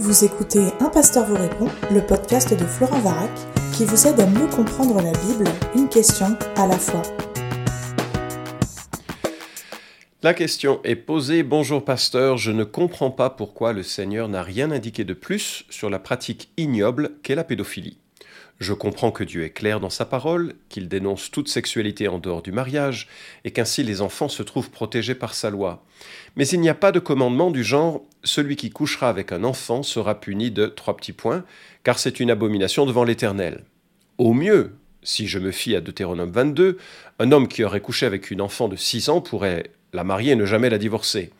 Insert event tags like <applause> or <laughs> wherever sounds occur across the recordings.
Vous écoutez Un pasteur vous répond, le podcast de Florent Varac, qui vous aide à mieux comprendre la Bible, une question à la fois. La question est posée, bonjour pasteur, je ne comprends pas pourquoi le Seigneur n'a rien indiqué de plus sur la pratique ignoble qu'est la pédophilie. Je comprends que Dieu est clair dans sa parole, qu'il dénonce toute sexualité en dehors du mariage, et qu'ainsi les enfants se trouvent protégés par sa loi. Mais il n'y a pas de commandement du genre celui qui couchera avec un enfant sera puni de trois petits points, car c'est une abomination devant l'Éternel. Au mieux, si je me fie à Deutéronome 22, un homme qui aurait couché avec une enfant de 6 ans pourrait la marier et ne jamais la divorcer.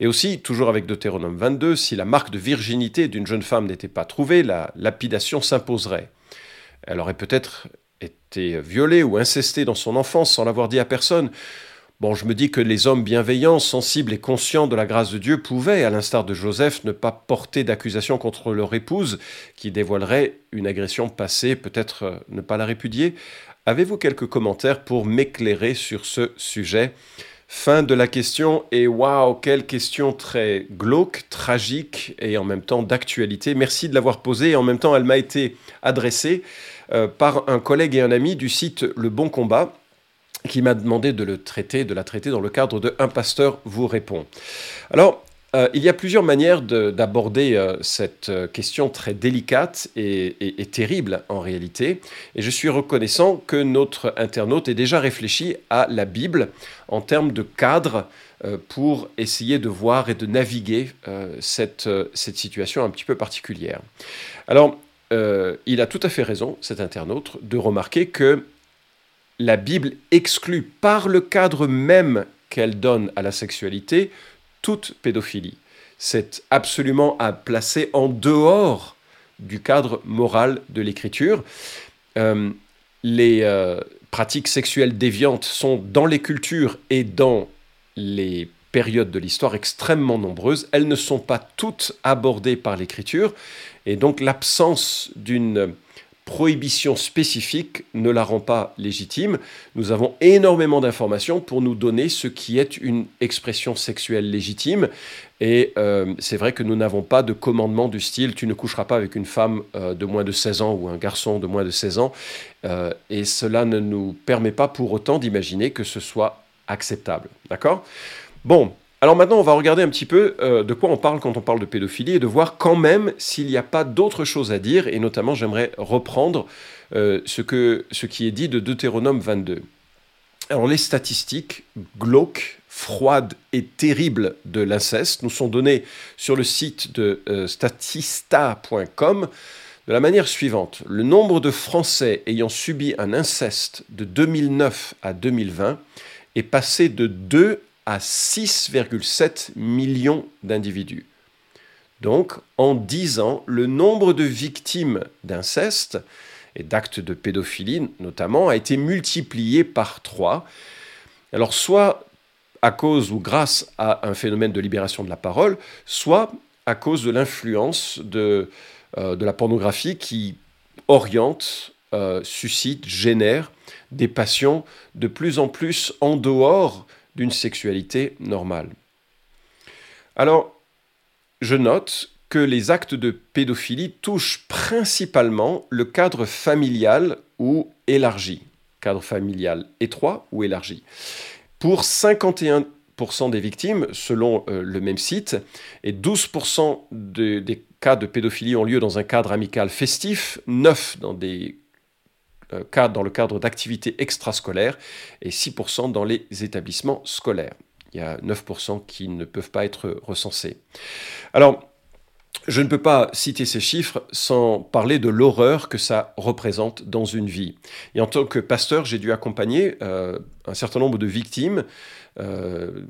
Et aussi, toujours avec Deutéronome 22, si la marque de virginité d'une jeune femme n'était pas trouvée, la lapidation s'imposerait. Elle aurait peut-être été violée ou incestée dans son enfance sans l'avoir dit à personne. Bon, je me dis que les hommes bienveillants, sensibles et conscients de la grâce de Dieu pouvaient, à l'instar de Joseph, ne pas porter d'accusation contre leur épouse qui dévoilerait une agression passée, peut-être euh, ne pas la répudier. Avez-vous quelques commentaires pour m'éclairer sur ce sujet? Fin de la question, et waouh, quelle question très glauque, tragique et en même temps d'actualité. Merci de l'avoir posée et en même temps elle m'a été adressée euh, par un collègue et un ami du site Le Bon Combat qui m'a demandé de le traiter, de la traiter dans le cadre de Un pasteur vous répond. Alors, euh, il y a plusieurs manières d'aborder euh, cette question très délicate et, terrible en réalité. Et je suis reconnaissant que notre internaute ait déjà réfléchi à la Bible en termes de cadre pour essayer de voir et de naviguer cette, cette situation un petit peu particulière. Alors, il a tout à fait raison, cet internaute, de remarquer que la Bible exclut par le cadre même qu'elle donne à la sexualité toute pédophilie. C'est absolument à placer en dehors du cadre moral de l'écriture. Euh, les euh, pratiques sexuelles déviantes sont dans les cultures et dans les périodes de l'histoire extrêmement nombreuses. Elles ne sont pas toutes abordées par l'écriture et donc l'absence d'une prohibition spécifique ne la rend pas légitime. Nous avons énormément d'informations pour nous donner ce qui est une expression sexuelle légitime. Et euh, c'est vrai que nous n'avons pas de commandement du style tu ne coucheras pas avec une femme euh, de moins de 16 ans ou un garçon de moins de 16 ans. Euh, et cela ne nous permet pas pour autant d'imaginer que ce soit acceptable. D'accord? Bon, alors maintenant, on va regarder un petit peu euh, de quoi on parle quand on parle de pédophilie et de voir quand même s'il n'y a pas d'autres choses à dire. Et notamment, j'aimerais reprendre euh, ce, qui est dit de Deutéronome 22. Alors les statistiques glauques, froides et terribles de l'inceste nous sont données sur le site de euh, statista.com de la manière suivante. Le nombre de Français ayant subi un inceste de 2009 à 2020 est passé de 2 à 6,7 millions d'individus. Donc, en 10 ans, le nombre de victimes d'inceste et d'actes de pédophilie notamment a été multiplié par 3. Alors, soit à cause ou grâce à un phénomène de libération de la parole, soit à cause de l'influence de, euh, de la pornographie qui oriente, euh, suscite, génère des passions de plus en plus en dehors d'une sexualité normale. Alors, je note que les actes de pédophilie touchent principalement le cadre familial ou élargi, cadre familial étroit ou élargi. Pour 51% des victimes, selon euh, le même site, et 12% des cas de pédophilie ont lieu dans un cadre amical festif, 9 dans des euh, dans le cadre d'activités extrascolaires et 6% dans les établissements scolaires. Il y a 9% qui ne peuvent pas être recensés. Alors, je ne peux pas citer ces chiffres sans parler de l'horreur que ça représente dans une vie. Et en tant que pasteur, j'ai dû accompagner euh, un certain nombre de victimes euh,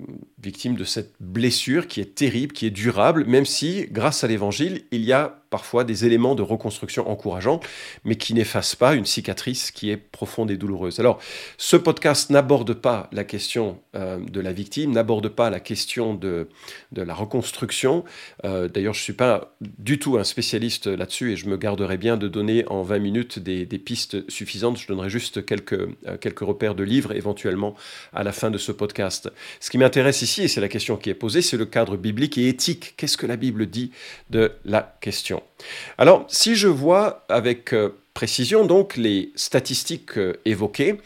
victime de cette blessure qui est terrible, qui est durable, même si, grâce à l'Évangile, il y a parfois des éléments de reconstruction encourageants, mais qui n'effacent pas une cicatrice qui est profonde et douloureuse. Alors, ce podcast n'aborde pas la question euh, de la victime, n'aborde pas la question de, de la reconstruction. Euh, d'ailleurs, je ne suis pas du tout un spécialiste là-dessus et je me garderai bien de donner en 20 minutes des, des pistes suffisantes. Je donnerai juste quelques, quelques repères de livres éventuellement à la fin de ce podcast. Ce qui m'intéresse ici, et c'est la question qui est posée, c'est le cadre biblique et éthique. Qu'est-ce que la Bible dit de la question? Alors, si je vois avec euh, précision donc les statistiques euh, évoquées,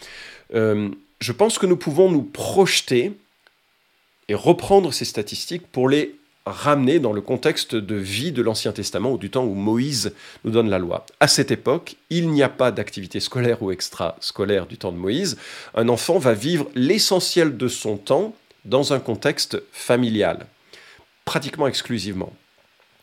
euh, je pense que nous pouvons nous projeter et reprendre ces statistiques pour les ramener dans le contexte de vie de l'Ancien Testament ou du temps où Moïse nous donne la loi. À cette époque, il n'y a pas d'activité scolaire ou extra-scolaire du temps de Moïse. Un enfant va vivre l'essentiel de son temps dans un contexte familial, pratiquement exclusivement.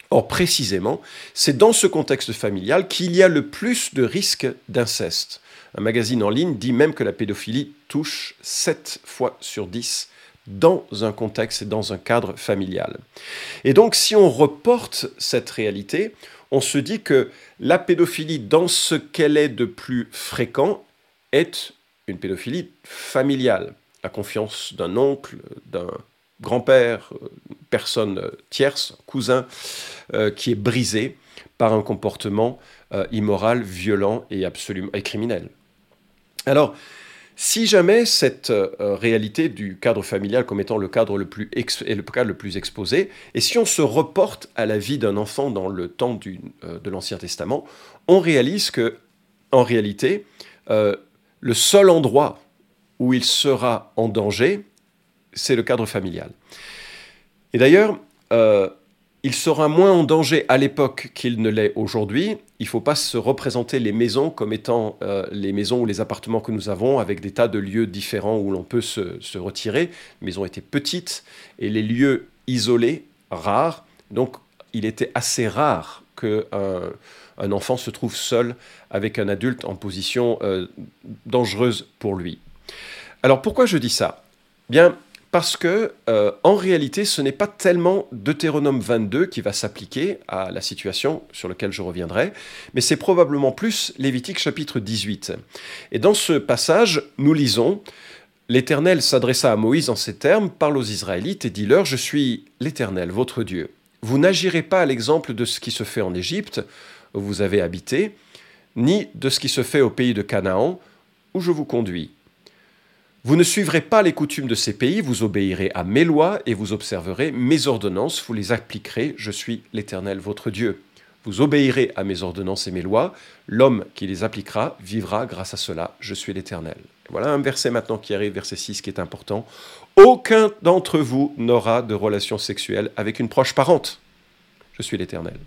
Or, précisément, c'est dans ce contexte familial qu'il y a le plus de risques d'inceste. Un magazine en ligne dit même que la pédophilie touche 7 fois sur 10 dans un contexte et dans un cadre familial. Et donc si on reporte cette réalité, on se dit que la pédophilie, dans ce qu'elle est de plus fréquent, est une pédophilie familiale. La confiance d'un oncle, d'un grand-père, personne tierce, cousin, euh, qui est brisée par un comportement euh, immoral, violent et absolument et criminel. Alors, si jamais cette euh, réalité du cadre familial comme étant le cadre le plus est le cadre le plus exposé, et si on se reporte à la vie d'un enfant dans le temps euh, de l'Ancien Testament, on réalise que, en réalité, euh, le seul endroit où il sera en danger, c'est le cadre familial. Et d'ailleurs, il sera moins en danger à l'époque qu'il ne l'est aujourd'hui. Il ne faut pas se représenter les maisons comme étant euh, les maisons ou les appartements que nous avons avec des tas de lieux différents où l'on peut se, retirer. Les maisons étaient petites et les lieux isolés, rares. Donc il était assez rare qu'un un enfant se trouve seul avec un adulte en position euh, dangereuse pour lui. Alors pourquoi je dis ça? Bien, parce que euh, en réalité, ce n'est pas tellement Deutéronome 22 qui va s'appliquer à la situation sur laquelle je reviendrai, mais c'est probablement plus Lévitique chapitre 18. Et dans ce passage, nous lisons L'Éternel s'adressa à Moïse en ces termes Parle aux Israélites et dis-leur Je suis l'Éternel, votre Dieu. Vous n'agirez pas à l'exemple de ce qui se fait en Égypte, où vous avez habité, ni de ce qui se fait au pays de Canaan, où je vous conduis vous ne suivrez pas les coutumes de ces pays, vous obéirez à mes lois et vous observerez mes ordonnances, vous les appliquerez, je suis l'Éternel votre Dieu. Vous obéirez à mes ordonnances et mes lois, l'homme qui les appliquera vivra grâce à cela, je suis l'Éternel. Voilà un verset maintenant qui arrive, verset 6, qui est important. Aucun d'entre vous n'aura de relation sexuelle avec une proche parente. Je suis l'Éternel.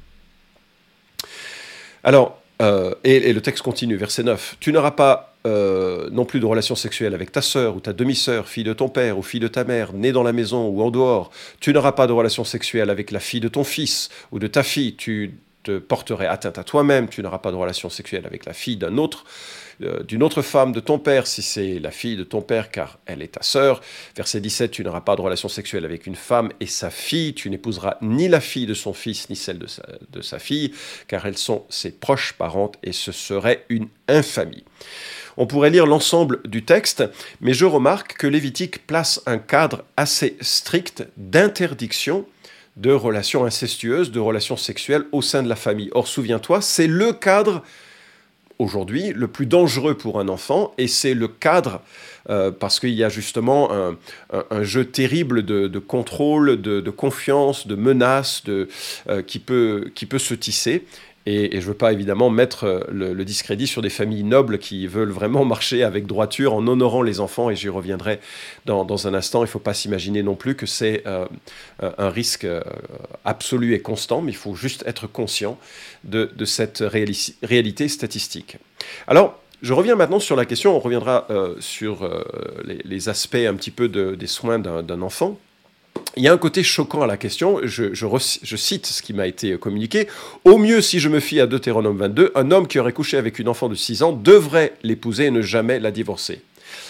Alors, euh, et, le texte continue, verset 9. Tu n'auras pas euh, non plus de relation sexuelle avec ta sœur ou ta demi-sœur, fille de ton père ou fille de ta mère, née dans la maison ou en dehors. Tu n'auras pas de relation sexuelle avec la fille de ton fils ou de ta fille. Tu atteinte à toi-même. Tu n'auras pas de relation sexuelle avec la fille d'un autre euh, d'une autre femme de ton père, si c'est la fille de ton père, car elle est ta sœur. Verset 17, tu n'auras pas de relation sexuelle avec une femme et sa fille, tu n'épouseras ni la fille de son fils, ni celle de sa, de sa fille, car elles sont ses proches parentes, et ce serait une infamie. On pourrait lire l'ensemble du texte, mais je remarque que Lévitique place un cadre assez strict d'interdiction de relations incestueuses, de relations sexuelles au sein de la famille. Or, souviens-toi, c'est le cadre aujourd'hui le plus dangereux pour un enfant, et c'est le cadre, euh, parce qu'il y a justement un, jeu terrible de, contrôle, de, confiance, de menace de, euh, qui, peut, qui peut se tisser. Et, je ne veux pas évidemment mettre euh, le, discrédit sur des familles nobles qui veulent vraiment <laughs> marcher avec droiture en honorant les enfants, et j'y reviendrai dans, un instant. Il ne faut pas s'imaginer non plus que c'est euh, un risque euh, absolu et constant, mais il faut juste être conscient de, cette réalité statistique. Alors, je reviens maintenant sur la question, on reviendra sur les, aspects un petit peu des soins d'un enfant il y a un côté choquant à la question, je, cite ce qui m'a été communiqué. Au mieux, si je me fie à Deutéronome 22, un homme qui aurait couché avec une enfant de 6 ans devrait l'épouser et ne jamais la divorcer.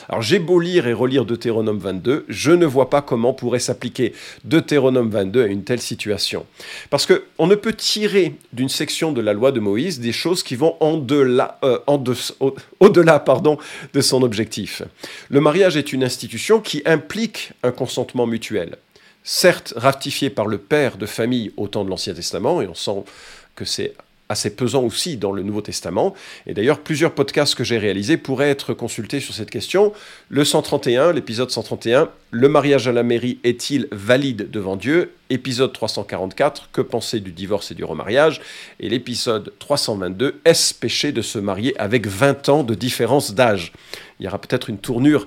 Alors j'ai beau lire et relire Deutéronome 22, je ne vois pas comment pourrait s'appliquer Deutéronome 22 à une telle situation. Parce qu'on ne peut tirer d'une section de la loi de Moïse des choses qui vont au-delà de son objectif. Le mariage est une institution qui implique un consentement mutuel certes ratifié par le père de famille au temps de l'Ancien Testament, et on sent que c'est assez pesant aussi dans le Nouveau Testament. Et d'ailleurs, plusieurs podcasts que j'ai réalisés pourraient être consultés sur cette question. Le 131, l'épisode 131, Le mariage à la mairie est-il valide devant Dieu? Épisode 344, Que penser du divorce et du remariage? Et l'épisode 322, Est-ce péché de se marier avec 20 ans de différence d'âge? Il y aura peut-être une tournure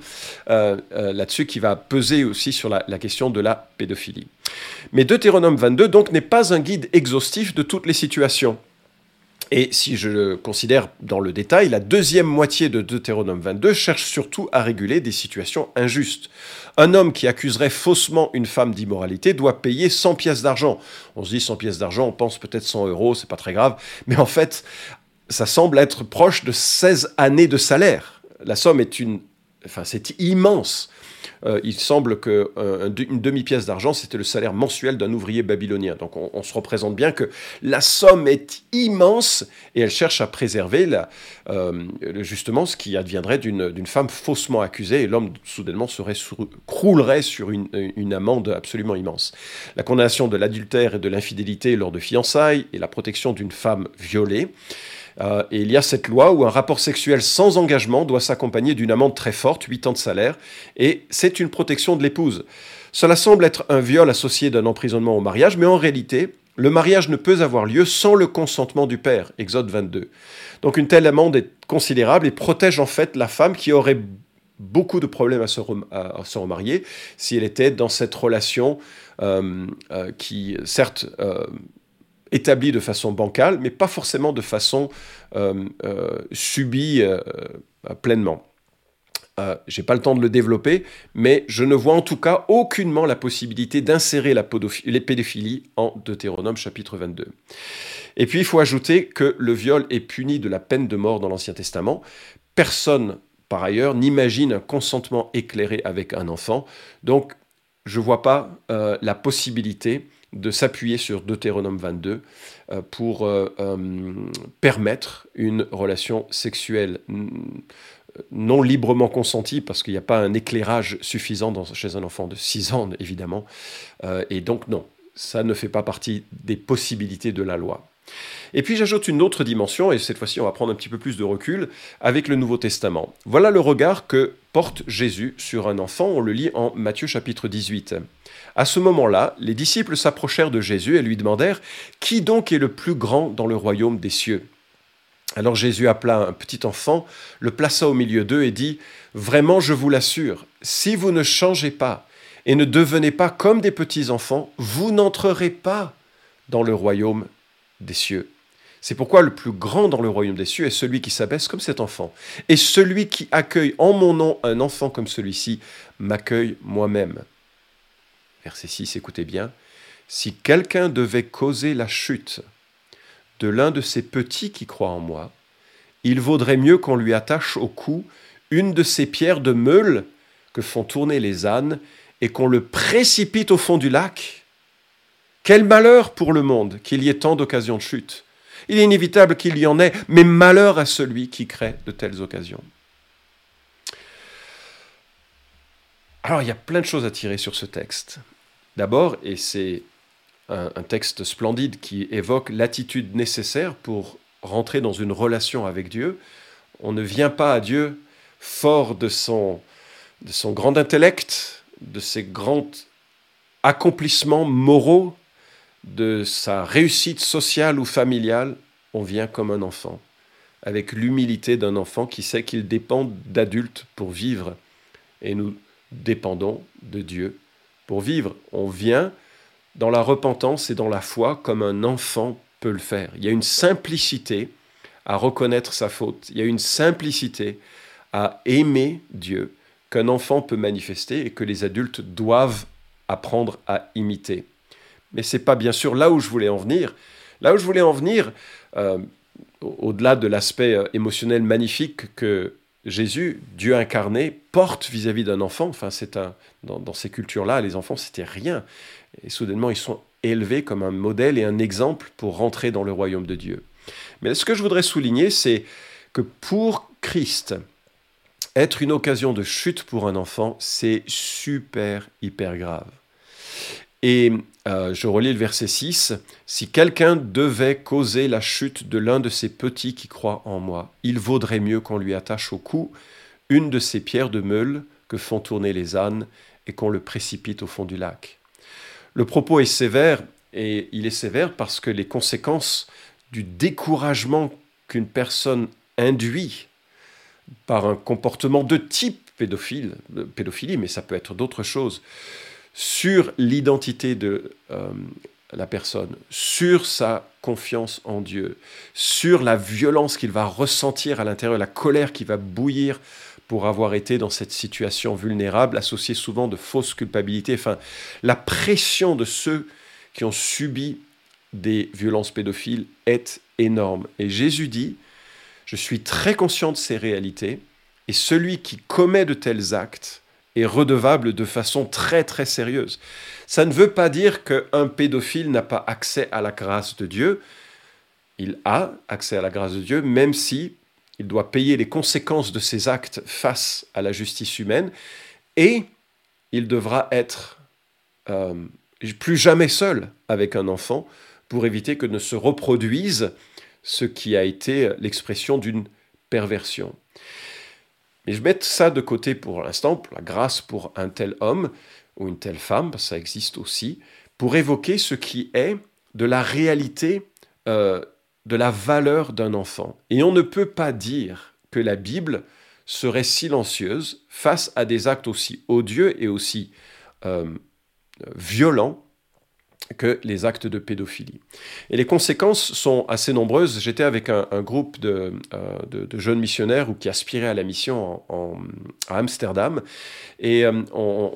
euh, euh, là-dessus qui va peser aussi sur la, question de la pédophilie. Mais Deutéronome 22 donc n'est pas un guide exhaustif de toutes les situations. Et si je le considère dans le détail, la deuxième moitié de Deutéronome 22 cherche surtout à réguler des situations injustes. Un homme qui accuserait faussement une femme d'immoralité doit payer 100 pièces d'argent. On se dit 100 pièces d'argent, on pense peut-être 100 euros, c'est pas très grave, mais en fait, ça semble être proche de 16 années de salaire. La somme est une, enfin, c'est immense. Euh, il semble qu'une euh, demi-pièce d'argent, c'était le salaire mensuel d'un ouvrier babylonien. Donc on, se représente bien que la somme est immense et elle cherche à préserver euh, justement ce qui adviendrait d'une femme faussement accusée et l'homme soudainement croulerait sur une, une amende absolument immense. La condamnation de l'adultère et de l'infidélité lors de fiançailles et la protection d'une femme violée. Euh, et il y a cette loi où un rapport sexuel sans engagement doit s'accompagner d'une amende très forte, 8 ans de salaire, et c'est une protection de l'épouse. Cela semble être un viol associé d'un emprisonnement au mariage, mais en réalité, le mariage ne peut avoir lieu sans le consentement du père, Exode 22. Donc une telle amende est considérable et protège en fait la femme qui aurait beaucoup de problèmes à se, remarier si elle était dans cette relation euh, euh, qui, certes, établi de façon bancale, mais pas forcément de façon euh, euh, subie euh, pleinement. Je n'ai pas le temps de le développer, mais je ne vois en tout cas aucunement la possibilité d'insérer la les pédophilie en Deutéronome chapitre 22. Et puis il faut ajouter que le viol est puni de la peine de mort dans l'Ancien Testament. Personne, par ailleurs, n'imagine un consentement éclairé avec un enfant. Donc je ne vois pas la possibilité de s'appuyer sur Deutéronome 22 euh, pour euh, euh, permettre une relation sexuelle non librement consentie, parce qu'il n'y a pas un éclairage suffisant chez un enfant de 6 ans, évidemment. et donc non, ça ne fait pas partie des possibilités de la loi. Et puis j'ajoute une autre dimension, et cette fois-ci on va prendre un petit peu plus de recul, avec le Nouveau Testament. Voilà le regard que porte Jésus sur un enfant, on le lit en Matthieu chapitre 18. À ce moment-là, les disciples s'approchèrent de Jésus et lui demandèrent Qui donc est le plus grand dans le royaume des cieux? Alors Jésus appela un petit enfant, le plaça au milieu d'eux et dit Vraiment, je vous l'assure, si vous ne changez pas et ne devenez pas comme des petits enfants, vous n'entrerez pas dans le royaume des cieux. C'est pourquoi le plus grand dans le royaume des cieux est celui qui s'abaisse comme cet enfant. Et celui qui accueille en mon nom un enfant comme celui-ci m'accueille moi-même. Verset 6, écoutez bien. Si quelqu'un devait causer la chute de l'un de ces petits qui croient en moi, il vaudrait mieux qu'on lui attache au cou une de ces pierres de meule que font tourner les ânes et qu'on le précipite au fond du lac. Quel malheur pour le monde qu'il y ait tant d'occasions de chute. Il est inévitable qu'il y en ait, mais malheur à celui qui crée de telles occasions. Alors il y a plein de choses à tirer sur ce texte. D'abord, et c'est un, texte splendide qui évoque l'attitude nécessaire pour rentrer dans une relation avec Dieu, on ne vient pas à Dieu fort de son, grand intellect, de ses grands accomplissements moraux, de sa réussite sociale ou familiale, on vient comme un enfant, avec l'humilité d'un enfant qui sait qu'il dépend d'adultes pour vivre. Et nous dépendons de Dieu pour vivre. On vient dans la repentance et dans la foi comme un enfant peut le faire. Il y a une simplicité à reconnaître sa faute. Il y a une simplicité à aimer Dieu qu'un enfant peut manifester et que les adultes doivent apprendre à imiter. Mais c'est pas bien sûr là où je voulais en venir. Là où je voulais en venir, euh, au-delà de l'aspect euh, émotionnel magnifique que Jésus, Dieu incarné, porte vis-à-vis d'un enfant. Enfin, c'est un, dans, ces cultures-là, les enfants, c'était rien. Et soudainement, ils sont élevés comme un modèle et un exemple pour rentrer dans le royaume de Dieu. Mais ce que je voudrais souligner, c'est que pour Christ, être une occasion de chute pour un enfant, c'est super, hyper grave. Et euh, je relis le verset 6, Si quelqu'un devait causer la chute de l'un de ces petits qui croient en moi, il vaudrait mieux qu'on lui attache au cou une de ces pierres de meule que font tourner les ânes et qu'on le précipite au fond du lac. Le propos est sévère, et il est sévère parce que les conséquences du découragement qu'une personne induit par un comportement de type pédophile, pédophilie, mais ça peut être d'autres choses, sur l'identité de euh, la personne, sur sa confiance en Dieu, sur la violence qu'il va ressentir à l'intérieur, la colère qui va bouillir pour avoir été dans cette situation vulnérable, associée souvent de fausses culpabilités, enfin, la pression de ceux qui ont subi des violences pédophiles est énorme. Et Jésus dit, je suis très conscient de ces réalités, et celui qui commet de tels actes redevable de façon très très sérieuse. Ça ne veut pas dire qu'un pédophile n'a pas accès à la grâce de Dieu. Il a accès à la grâce de Dieu, même si il doit payer les conséquences de ses actes face à la justice humaine, et il devra être euh, plus jamais seul avec un enfant pour éviter que ne se reproduise ce qui a été l'expression d'une perversion. Mais je mets ça de côté pour l'instant, la grâce pour un tel homme ou une telle femme, ça existe aussi, pour évoquer ce qui est de la réalité, euh, de la valeur d'un enfant. Et on ne peut pas dire que la Bible serait silencieuse face à des actes aussi odieux et aussi euh, violents que les actes de pédophilie. Et les conséquences sont assez nombreuses. J'étais avec un, groupe euh, de, jeunes missionnaires ou qui aspiraient à la mission à Amsterdam, et euh, on,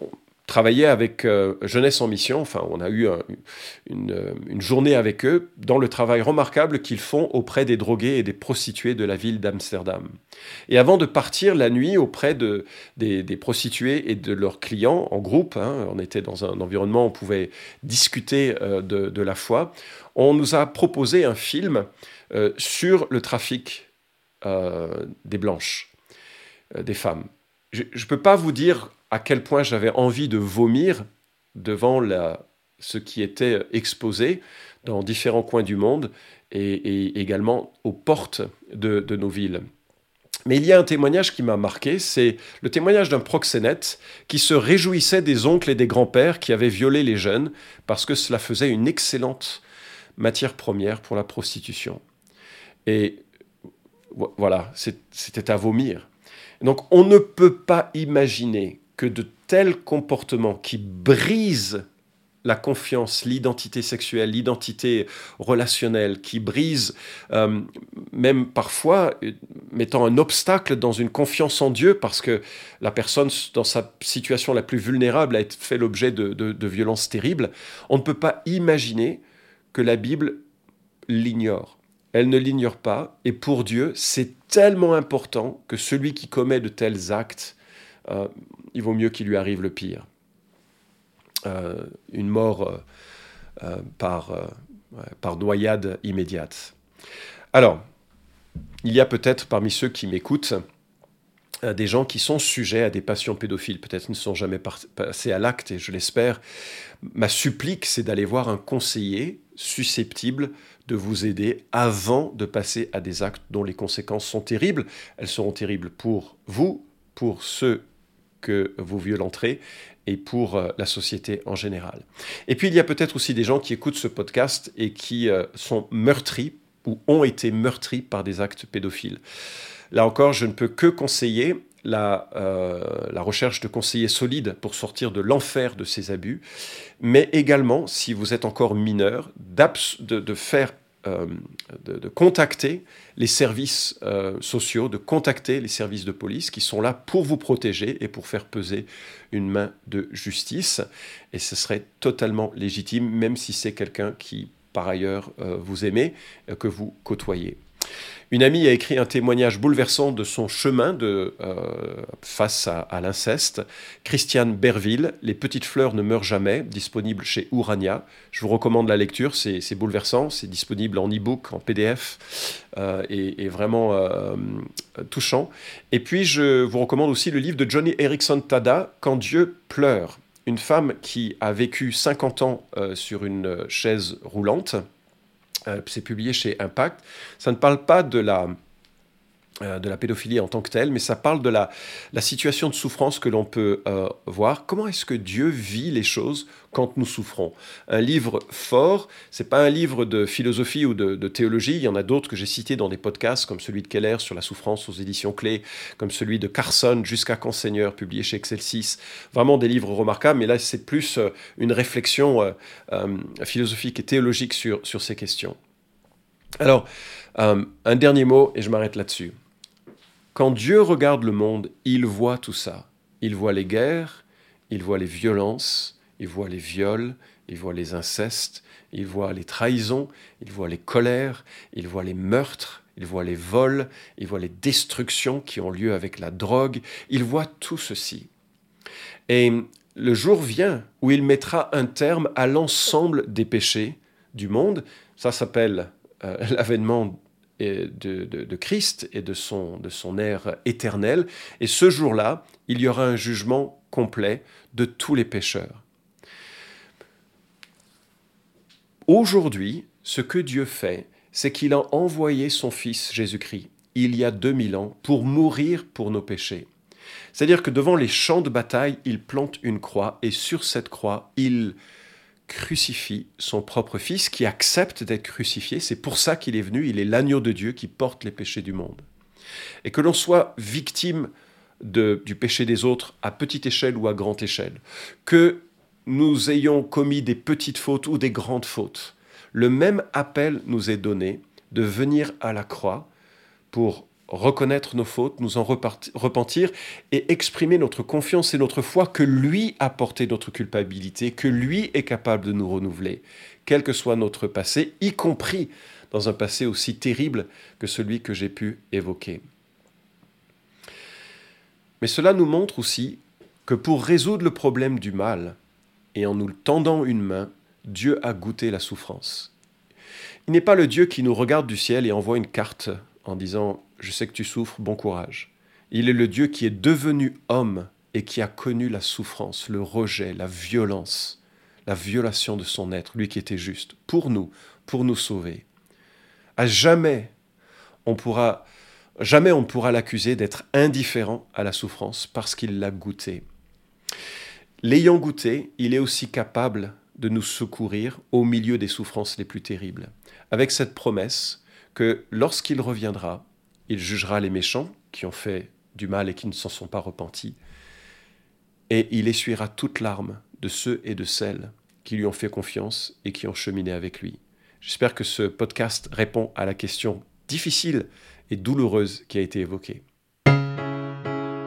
travailler avec euh, Jeunesse en Mission. Enfin, on a eu une, journée avec eux dans le travail remarquable qu'ils font auprès des drogués et des prostituées de la ville d'Amsterdam. Et avant de partir la nuit auprès de, des, prostituées et de leurs clients en groupe, hein, on était dans un environnement où on pouvait discuter euh, de, la foi, on nous a proposé un film euh, sur le trafic des blanches, des femmes. Je ne peux pas vous dire à quel point j'avais envie de vomir devant ce qui était exposé dans différents coins du monde et, également aux portes de, nos villes. Mais il y a un témoignage qui m'a marqué, c'est le témoignage d'un proxénète qui se réjouissait des oncles et des grands-pères qui avaient violé les jeunes parce que cela faisait une excellente matière première pour la prostitution. Et voilà, c'était à vomir. Donc on ne peut pas imaginer que de tels comportements qui brisent la confiance, l'identité sexuelle, l'identité relationnelle, qui brisent euh, même parfois euh, mettant un obstacle dans une confiance en Dieu parce que la personne dans sa situation la plus vulnérable a fait l'objet de, de violences terribles, on ne peut pas imaginer que la Bible l'ignore. Elle ne l'ignore pas et pour Dieu c'est tellement important que celui qui commet de tels actes euh, il vaut mieux qu'il lui arrive le pire. Euh, une mort euh, par, par noyade immédiate. Alors, il y a peut-être parmi ceux qui m'écoutent des gens qui sont sujets à des passions pédophiles, peut-être ne sont jamais passés à l'acte, et je l'espère. Ma supplique, c'est d'aller voir un conseiller susceptible de vous aider avant de passer à des actes dont les conséquences sont terribles. Elles seront terribles pour vous, pour ceux que vous violenterez et pour euh, la société en général. Et puis il y a peut-être aussi des gens qui écoutent ce podcast et qui euh, sont meurtris ou ont été meurtris par des actes pédophiles. Là encore, je ne peux que conseiller la, euh, la, recherche de conseillers solides pour sortir de l'enfer de ces abus, mais également, si vous êtes encore mineur, de faire euh, de, contacter les services euh, sociaux, de contacter les services de police qui sont là pour vous protéger et pour faire peser une main de justice. Et ce serait totalement légitime, même si c'est quelqu'un qui, par ailleurs, euh, vous aimez, que vous côtoyez. Une amie a écrit un témoignage bouleversant de son chemin de, euh, face à, l'inceste. Christiane Berville, Les petites fleurs ne meurent jamais, disponible chez Urania. Je vous recommande la lecture, c'est bouleversant, c'est disponible en e-book, en PDF, euh, et, vraiment euh, touchant. Et puis je vous recommande aussi le livre de Johnny Erickson Tada, Quand Dieu pleure. une femme qui a vécu 50 ans sur une chaise roulante. C'est publié chez Impact. Ça ne parle pas de la euh, de la pédophilie en tant que telle, mais ça parle de la, situation de souffrance que l'on peut euh, voir. Comment est-ce que Dieu vit les choses quand nous souffrons? Un livre fort, c'est pas un livre de philosophie ou de, théologie. Il y en a d'autres que j'ai cités dans des podcasts, comme celui de Keller sur la souffrance aux éditions clés, comme celui de Carson, Jusqu'à quand Seigneur, publié chez Excelsis. Vraiment des livres remarquables, mais là, c'est plus euh, une réflexion philosophique et théologique sur ces questions. Alors, un dernier mot, et je m'arrête là-dessus. Quand Dieu regarde le monde, il voit tout ça. Il voit les guerres, il voit les violences, il voit les viols, il voit les incestes, il voit les trahisons, il voit les colères, il voit les meurtres, il voit les vols, il voit les destructions qui ont lieu avec la drogue, il voit tout ceci. Et le jour vient où il mettra un terme à l'ensemble des péchés du monde. Ça s'appelle euh, <laughs> l'avènement de, Christ et de son, de son ère éternelle. Et ce jour-là, il y aura un jugement complet de tous les pécheurs. Aujourd'hui, ce que Dieu fait, c'est qu'il a envoyé son Fils Jésus-Christ, il y a 2000 ans, pour mourir pour nos péchés. C'est-à-dire que devant les champs de bataille, il plante une croix et sur cette croix, il crucifie son propre Fils, qui accepte d'être crucifié. C'est pour ça qu'il est venu, il est l'agneau de Dieu qui porte les péchés du monde. Et que l'on soit victime du péché des autres à petite échelle ou à grande échelle, que nous ayons commis des petites fautes ou des grandes fautes, le même appel nous est donné de venir à la croix pour reconnaître nos fautes, nous en repentir et exprimer notre confiance et notre foi que lui a porté notre culpabilité, que lui est capable de nous renouveler, quel que soit notre passé, y compris dans un passé aussi terrible que celui que j'ai pu évoquer. Mais cela nous montre aussi que pour résoudre le problème du mal, et en nous tendant une main, Dieu a goûté la souffrance. Il n'est pas le Dieu qui nous regarde du ciel et envoie une carte en disant je sais que tu souffres, bon courage. Il est le Dieu qui est devenu homme et qui a connu la souffrance, le rejet, la violence, la violation de son être, lui qui était juste, pour nous, pour nous sauver. À jamais on pourra jamais on pourra l'accuser d'être indifférent à la souffrance parce qu'il l'a goûté. L'ayant goûté, il est aussi capable de nous secourir au milieu des souffrances les plus terribles, avec cette promesse que lorsqu'il reviendra, il jugera les méchants qui ont fait du mal et qui ne s'en sont pas repentis. Et il essuiera toute larme de ceux et de celles qui lui ont fait confiance et qui ont cheminé avec lui. J'espère que ce podcast répond à la question difficile et douloureuse qui a été évoquée.